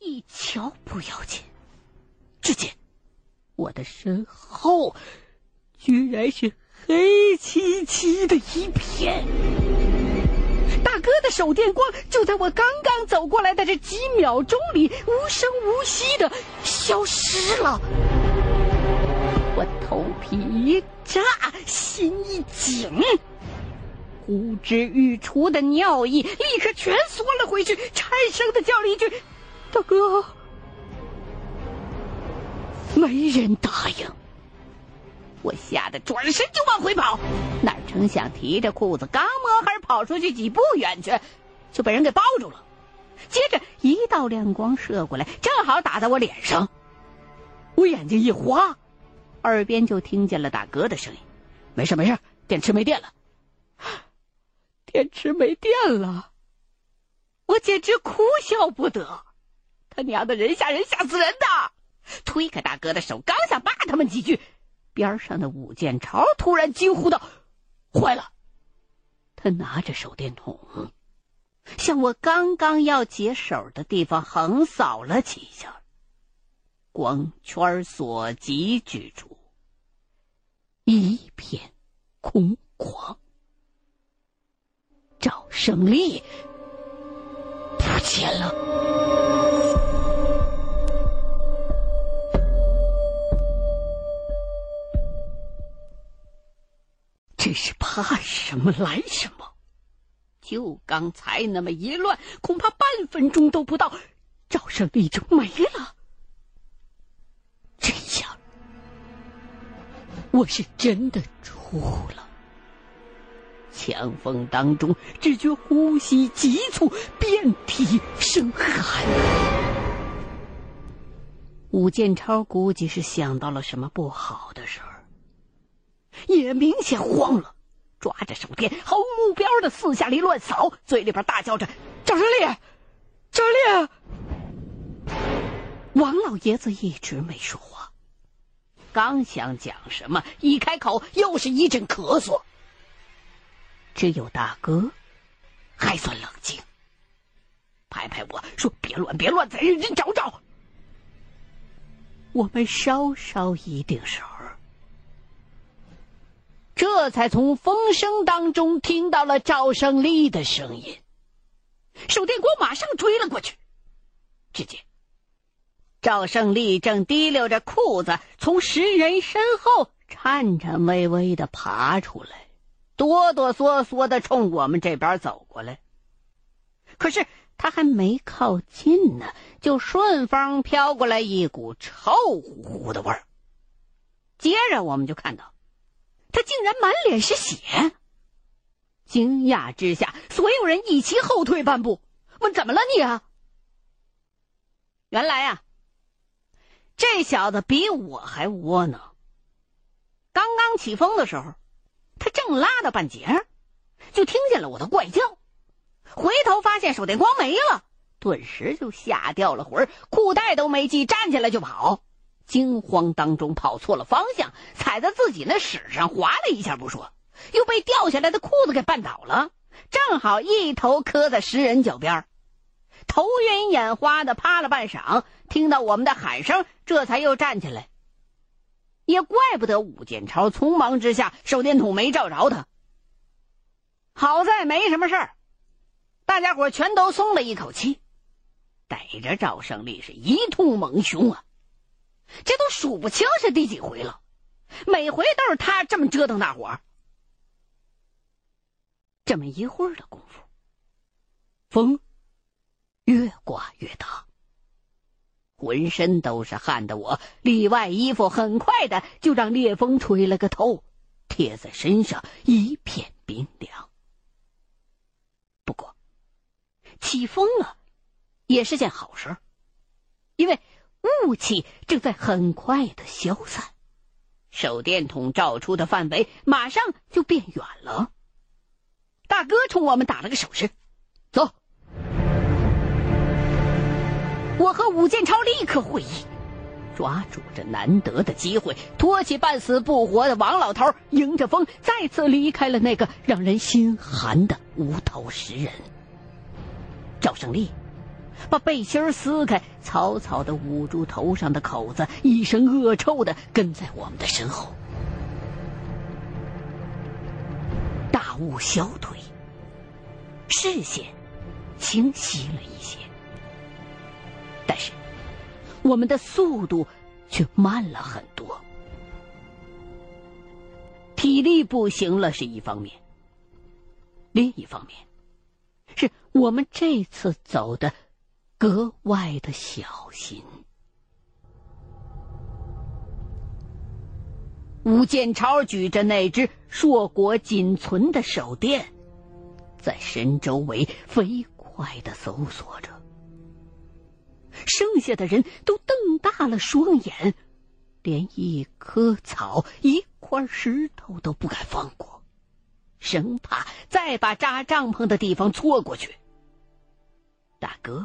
一瞧不要紧，只见我的身后居然是黑漆漆的一片。大哥的手电光就在我刚刚走过来的这几秒钟里，无声无息的消失了。我头皮一炸，心一紧，呼之欲出的尿意立刻全缩了回去，颤声的叫了一句：“大哥。”没人答应。我吓得转身就往回跑，哪成想提着裤子刚摸黑跑出去几步远去，就被人给抱住了。接着一道亮光射过来，正好打在我脸上。我眼睛一花，耳边就听见了大哥的声音：“没事没事，电池没电了。”电池没电了，我简直哭笑不得。他娘的，人吓人，吓死人的！推开大哥的手，刚想骂他们几句。边上的武建超突然惊呼道：“坏了！”他拿着手电筒，向我刚刚要解手的地方横扫了几下，光圈所及之处一片空旷。赵胜利不见了。真是怕什么来什么，就刚才那么一乱，恐怕半分钟都不到，赵胜利就没了。这样，我是真的出了。强风当中，只觉呼吸急促，遍体生寒。武建超估计是想到了什么不好的事儿。也明显慌了，抓着手电，毫无目标的四下里乱扫，嘴里边大叫着：“赵胜利，赵胜利！”王老爷子一直没说话，刚想讲什么，一开口又是一阵咳嗽。只有大哥还算冷静，拍拍我说：“别乱，别乱，再认真找找。”我们稍稍一定手。这才从风声当中听到了赵胜利的声音，手电光马上追了过去。只见赵胜利正提溜着裤子从石人身后颤颤巍巍的爬出来，哆哆嗦嗦的冲我们这边走过来。可是他还没靠近呢，就顺风飘过来一股臭乎乎的味儿。接着我们就看到。他竟然满脸是血！惊讶之下，所有人一起后退半步，问：“怎么了你啊？”原来啊，这小子比我还窝囊。刚刚起风的时候，他正拉到半截，就听见了我的怪叫，回头发现手电光没了，顿时就吓掉了魂裤带都没系，站起来就跑。惊慌当中跑错了方向，踩在自己那屎上滑了一下不说，又被掉下来的裤子给绊倒了，正好一头磕在石人脚边，头晕眼花的趴了半晌，听到我们的喊声，这才又站起来。也怪不得武建超匆忙之下手电筒没照着他，好在没什么事儿，大家伙全都松了一口气，逮着赵胜利是一通猛凶啊！这都数不清是第几回了，每回都是他这么折腾大伙儿。这么一会儿的功夫，风越刮越大，浑身都是汗的我，里外衣服很快的就让烈风吹了个透，贴在身上一片冰凉。不过，起风了也是件好事，因为。雾气正在很快的消散，手电筒照出的范围马上就变远了。大哥冲我们打了个手势，走。我和武建超立刻会意，抓住这难得的机会，拖起半死不活的王老头，迎着风再次离开了那个让人心寒的无头石人。赵胜利。把背心撕开，草草的捂住头上的口子，一身恶臭的跟在我们的身后。大雾消退，视线清晰了一些，但是我们的速度却慢了很多。体力不行了是一方面，另一方面，是我们这次走的。格外的小心。吴建超举着那只硕果仅存的手电，在身周围飞快的搜索着。剩下的人都瞪大了双眼，连一棵草、一块石头都不敢放过，生怕再把扎帐篷的地方错过去。大哥。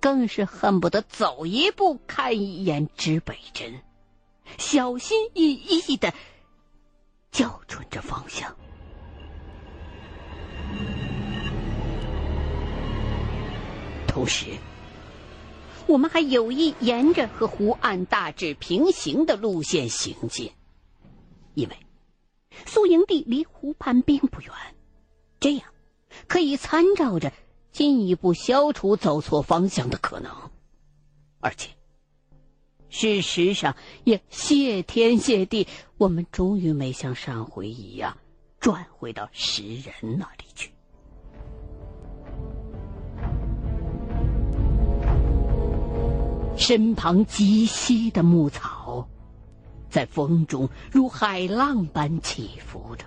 更是恨不得走一步看一眼指北针，小心翼翼的校准着方向。同时，我们还有意沿着和湖岸大致平行的路线行进，因为宿营地离湖畔并不远，这样可以参照着。进一步消除走错方向的可能，而且，事实上也谢天谢地，我们终于没像上回一样转回到石人那里去。身旁极稀的牧草，在风中如海浪般起伏着。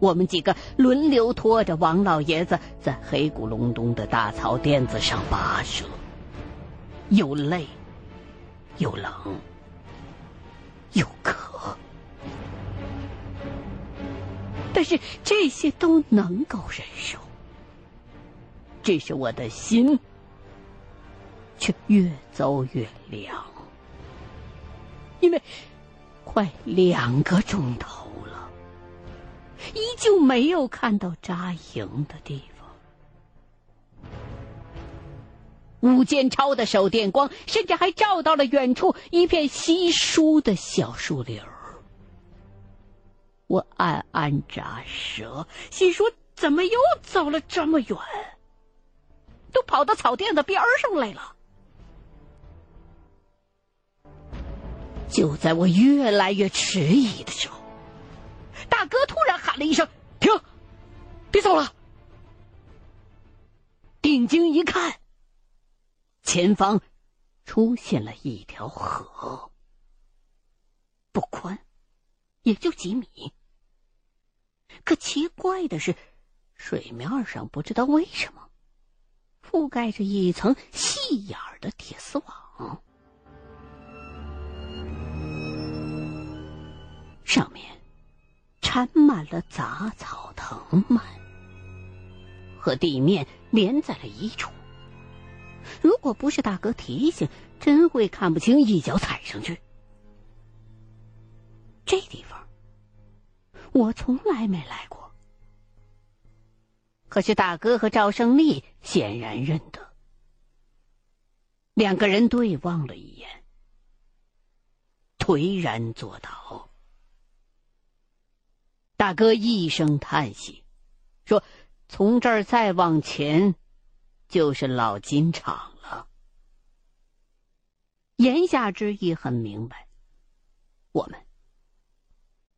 我们几个轮流拖着王老爷子在黑咕隆咚的大草垫子上跋涉，又累，又冷，又渴，但是这些都能够忍受。只是我的心却越走越凉，因为快两个钟头。依旧没有看到扎营的地方。吴建超的手电光甚至还照到了远处一片稀疏的小树林儿。我暗暗咋舌，心说：怎么又走了这么远？都跑到草甸子边上来了。就在我越来越迟疑的时候。大哥突然喊了一声：“停，别走了！”定睛一看，前方出现了一条河，不宽，也就几米。可奇怪的是，水面上不知道为什么覆盖着一层细眼儿的铁丝网，上面。缠满了杂草藤蔓，和地面连在了一处。如果不是大哥提醒，真会看不清，一脚踩上去。这地方我从来没来过，可是大哥和赵胜利显然认得。两个人对望了一眼，颓然坐倒。大哥一声叹息，说：“从这儿再往前，就是老金厂了。”言下之意很明白，我们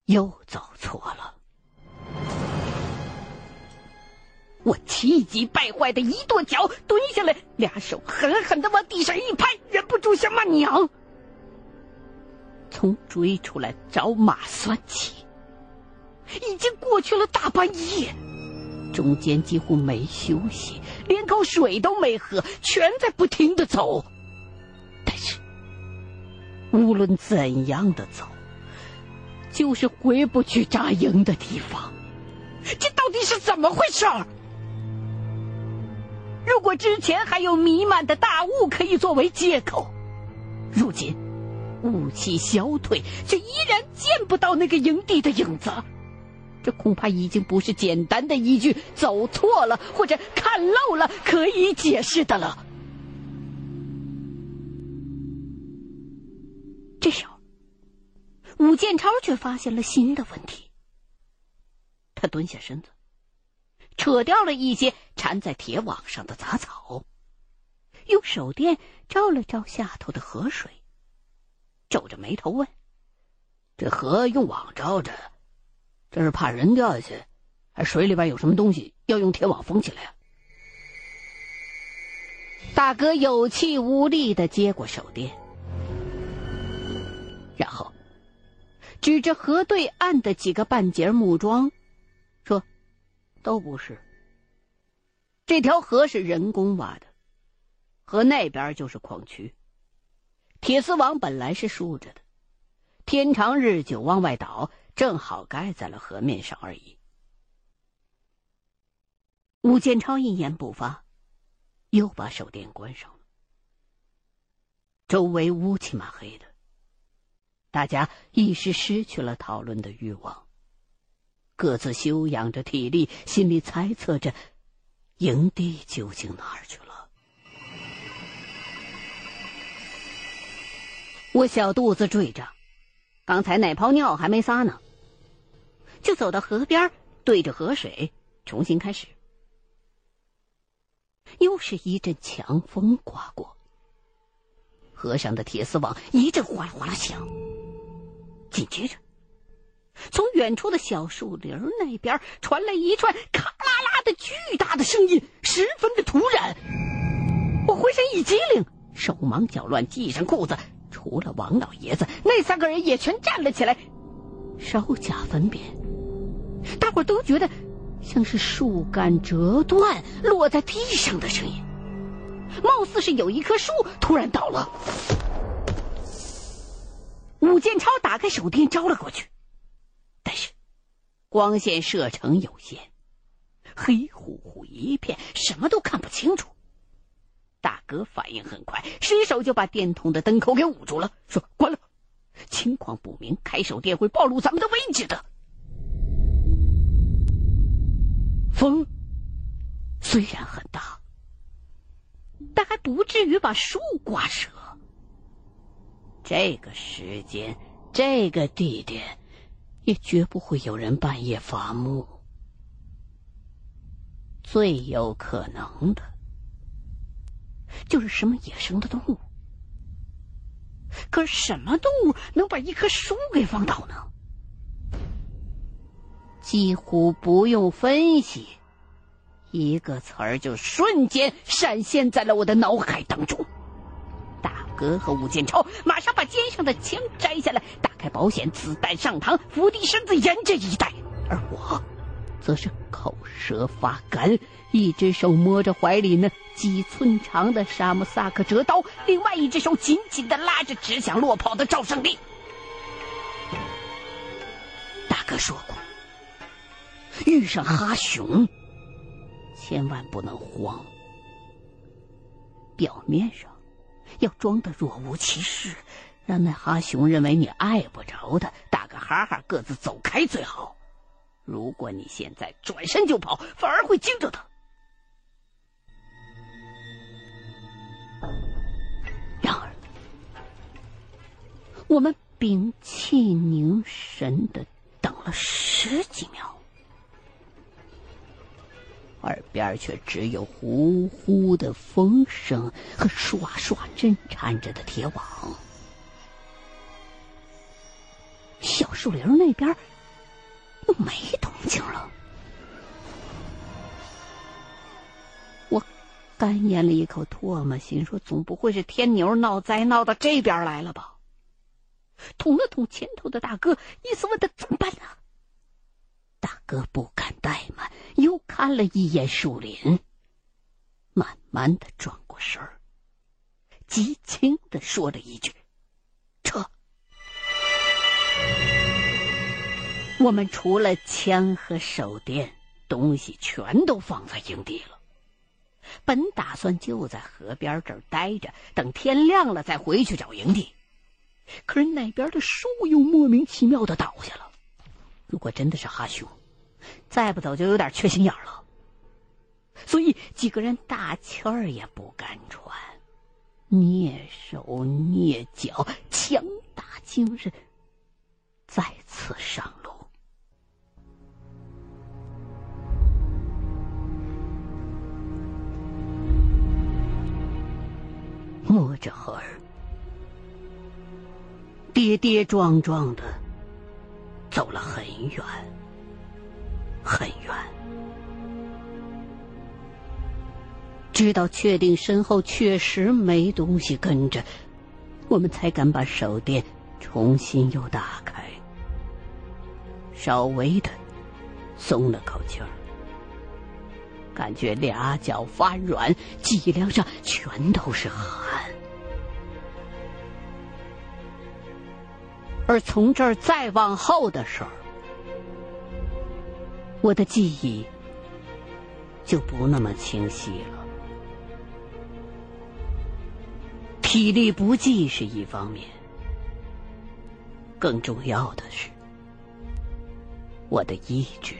又走错了。我气急败坏的一跺脚，蹲下来，俩手狠狠的往地上一拍，忍不住想骂娘。从追出来找马算起。已经过去了大半夜，中间几乎没休息，连口水都没喝，全在不停的走。但是，无论怎样的走，就是回不去扎营的地方。这到底是怎么回事儿？如果之前还有弥漫的大雾可以作为借口，如今雾气消退，却依然见不到那个营地的影子。这恐怕已经不是简单的一句“走错了”或者“看漏了”可以解释的了。这时候，武建超却发现了新的问题。他蹲下身子，扯掉了一些缠在铁网上的杂草，用手电照了照下头的河水，皱着眉头问：“这河用网罩着？”这是怕人掉下去，还水里边有什么东西要用铁网封起来？大哥有气无力的接过手电，然后指着河对岸的几个半截木桩，说：“都不是。这条河是人工挖的，河那边就是矿区。铁丝网本来是竖着的，天长日久往外倒。”正好盖在了河面上而已。武建超一言不发，又把手电关上了。周围乌漆嘛黑的，大家一时失去了讨论的欲望，各自休养着体力，心里猜测着营地究竟哪儿去了。我小肚子坠着。刚才那泡尿还没撒呢，就走到河边，对着河水重新开始。又是一阵强风刮过，河上的铁丝网一阵哗啦哗啦响。紧接着，从远处的小树林那边传来一串咔啦啦的巨大的声音，十分的突然。我浑身一激灵，手忙脚乱系上裤子。除了王老爷子，那三个人也全站了起来，稍加分辨，大伙都觉得像是树干折断落在地上的声音，貌似是有一棵树突然倒了。武建超打开手电照了过去，但是光线射程有限，黑乎乎一片，什么都看不清楚。大哥反应很快，伸手就把电筒的灯口给捂住了，说：“关了，情况不明，开手电会暴露咱们的位置的。”风虽然很大，但还不至于把树刮折。这个时间，这个地点，也绝不会有人半夜伐木。最有可能的。就是什么野生的动物，可是什么动物能把一棵树给放倒呢？几乎不用分析，一个词儿就瞬间闪现在了我的脑海当中。大哥和吴建超马上把肩上的枪摘下来，打开保险，子弹上膛，伏低身子沿着一带，而我。则是口舌发干，一只手摸着怀里那几寸长的沙姆萨克折刀，另外一只手紧紧的拉着只想落跑的赵胜利。大哥说过，遇上哈熊，千万不能慌，表面上要装的若无其事，让那哈熊认为你碍不着他，打个哈哈，各自走开最好。如果你现在转身就跑，反而会惊着他。然而，我们屏气凝神的等了十几秒，耳边却只有呼呼的风声和唰唰震颤着的铁网。小树林那边。又没动静了，我干咽了一口唾沫，心说：总不会是天牛闹灾闹到这边来了吧？捅了捅前头的大哥，意思问他怎么办呢？大哥不敢怠慢，又看了一眼树林，慢慢的转过身儿，极轻的说了一句：“撤。”我们除了枪和手电，东西全都放在营地了。本打算就在河边这儿待着，等天亮了再回去找营地。可是那边的树又莫名其妙的倒下了。如果真的是哈熊，再不走就有点缺心眼了。所以几个人大气儿也不敢喘，蹑手蹑脚，强打精神，再次上路。摸着河儿，跌跌撞撞的走了很远，很远，直到确定身后确实没东西跟着，我们才敢把手电重新又打开，稍微的松了口气儿。感觉俩脚发软，脊梁上全都是汗。而从这儿再往后的事儿，我的记忆就不那么清晰了。体力不济是一方面，更重要的是我的意志。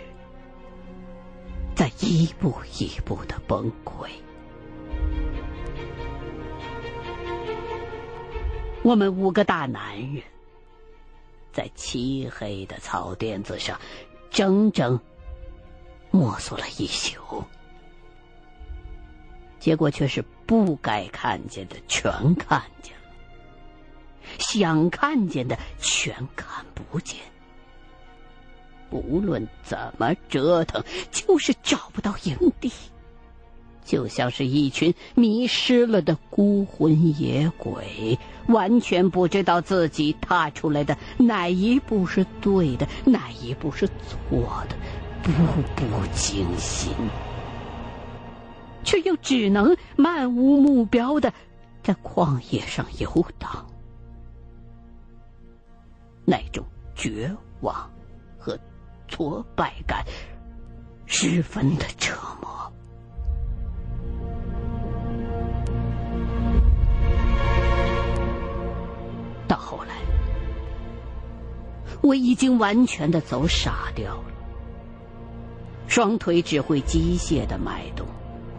在一步一步的崩溃。我们五个大男人，在漆黑的草甸子上，整整摸索了一宿，结果却是不该看见的全看见了，想看见的全看不见。无论怎么折腾，就是找不到营地，就像是一群迷失了的孤魂野鬼，完全不知道自己踏出来的哪一步是对的，哪一步是错的，步步惊心，却又只能漫无目标的在旷野上游荡，那种绝望和。挫败感十分的折磨。后来，我已经完全的走傻掉了，双腿只会机械的迈动，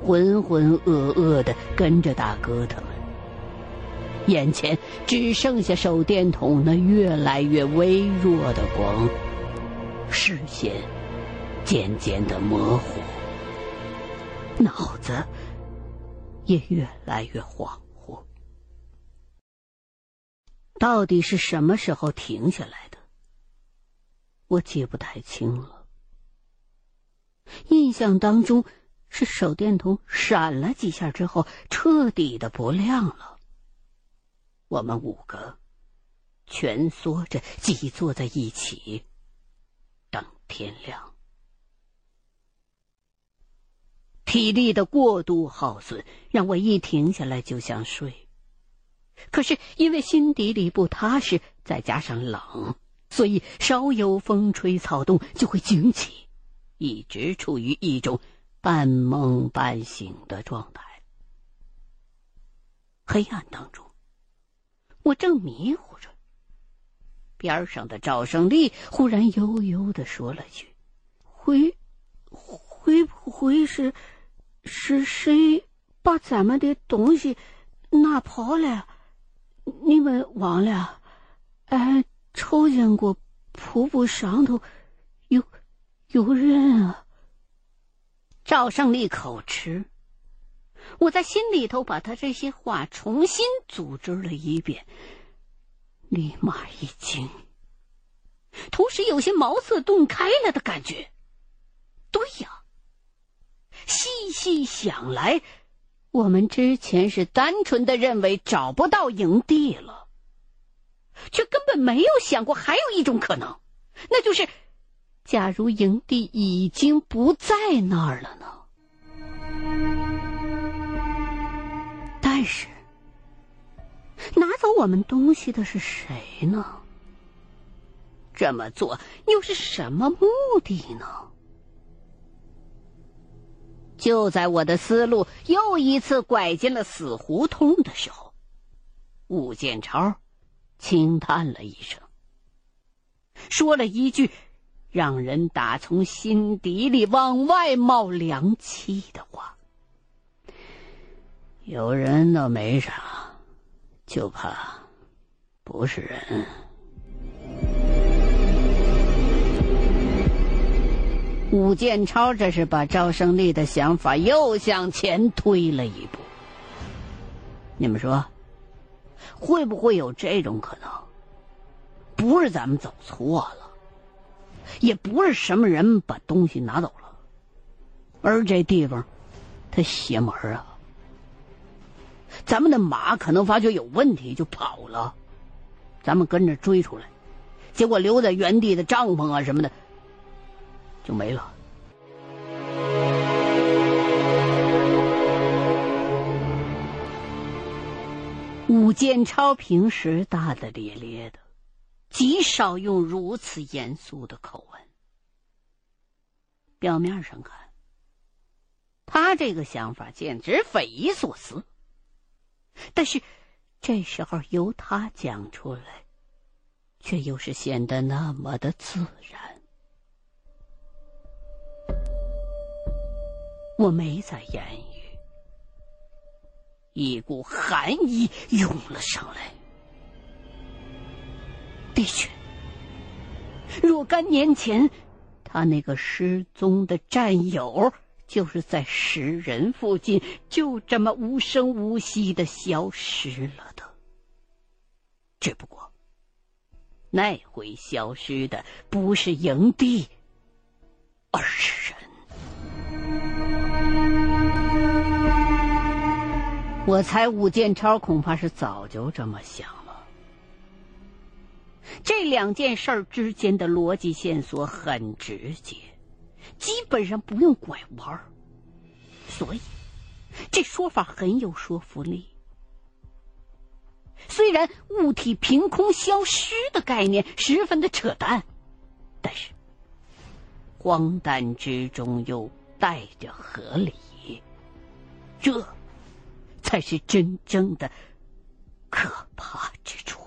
浑浑噩噩的跟着大哥他们，眼前只剩下手电筒那越来越微弱的光。视线渐渐的模糊，脑子也越来越晃到底是什么时候停下来的？我记不太清了。印象当中是手电筒闪了几下之后，彻底的不亮了。我们五个蜷缩着挤坐在一起。等天亮，体力的过度耗损让我一停下来就想睡，可是因为心底里不踏实，再加上冷，所以稍有风吹草动就会惊起，一直处于一种半梦半醒的状态。黑暗当中，我正迷糊着。边上的赵胜利忽然悠悠的说了句：“会，会不会是，是谁把咱们的东西拿跑了？你们忘了？俺瞅见过瀑布上头有有人啊。”赵胜利口吃，我在心里头把他这些话重新组织了一遍。立马一惊，同时有些茅塞顿开了的感觉。对呀，细细想来，我们之前是单纯的认为找不到营地了，却根本没有想过还有一种可能，那就是，假如营地已经不在那儿了呢？但是。拿走我们东西的是谁呢？这么做又是什么目的呢？就在我的思路又一次拐进了死胡同的时候，武建超轻叹了一声，说了一句让人打从心底里往外冒凉气的话。有人倒没啥，就怕不是人。武建超这是把赵胜利的想法又向前推了一步。你们说，会不会有这种可能？不是咱们走错了，也不是什么人把东西拿走了，而这地方，它邪门啊！咱们的马可能发觉有问题就跑了，咱们跟着追出来，结果留在原地的帐篷啊什么的。就没了。武建超平时大大咧咧的，极少用如此严肃的口吻。表面上看，他这个想法简直匪夷所思。但是，这时候由他讲出来，却又是显得那么的自然。我没再言语，一股寒意涌了上来。的确，若干年前，他那个失踪的战友，就是在石人附近，就这么无声无息的消失了的。只不过，那回消失的不是营地，而是人。我猜武建超恐怕是早就这么想了。这两件事之间的逻辑线索很直接，基本上不用拐弯儿，所以这说法很有说服力。虽然物体凭空消失的概念十分的扯淡，但是荒诞之中又带着合理，这。才是真正的可怕之处。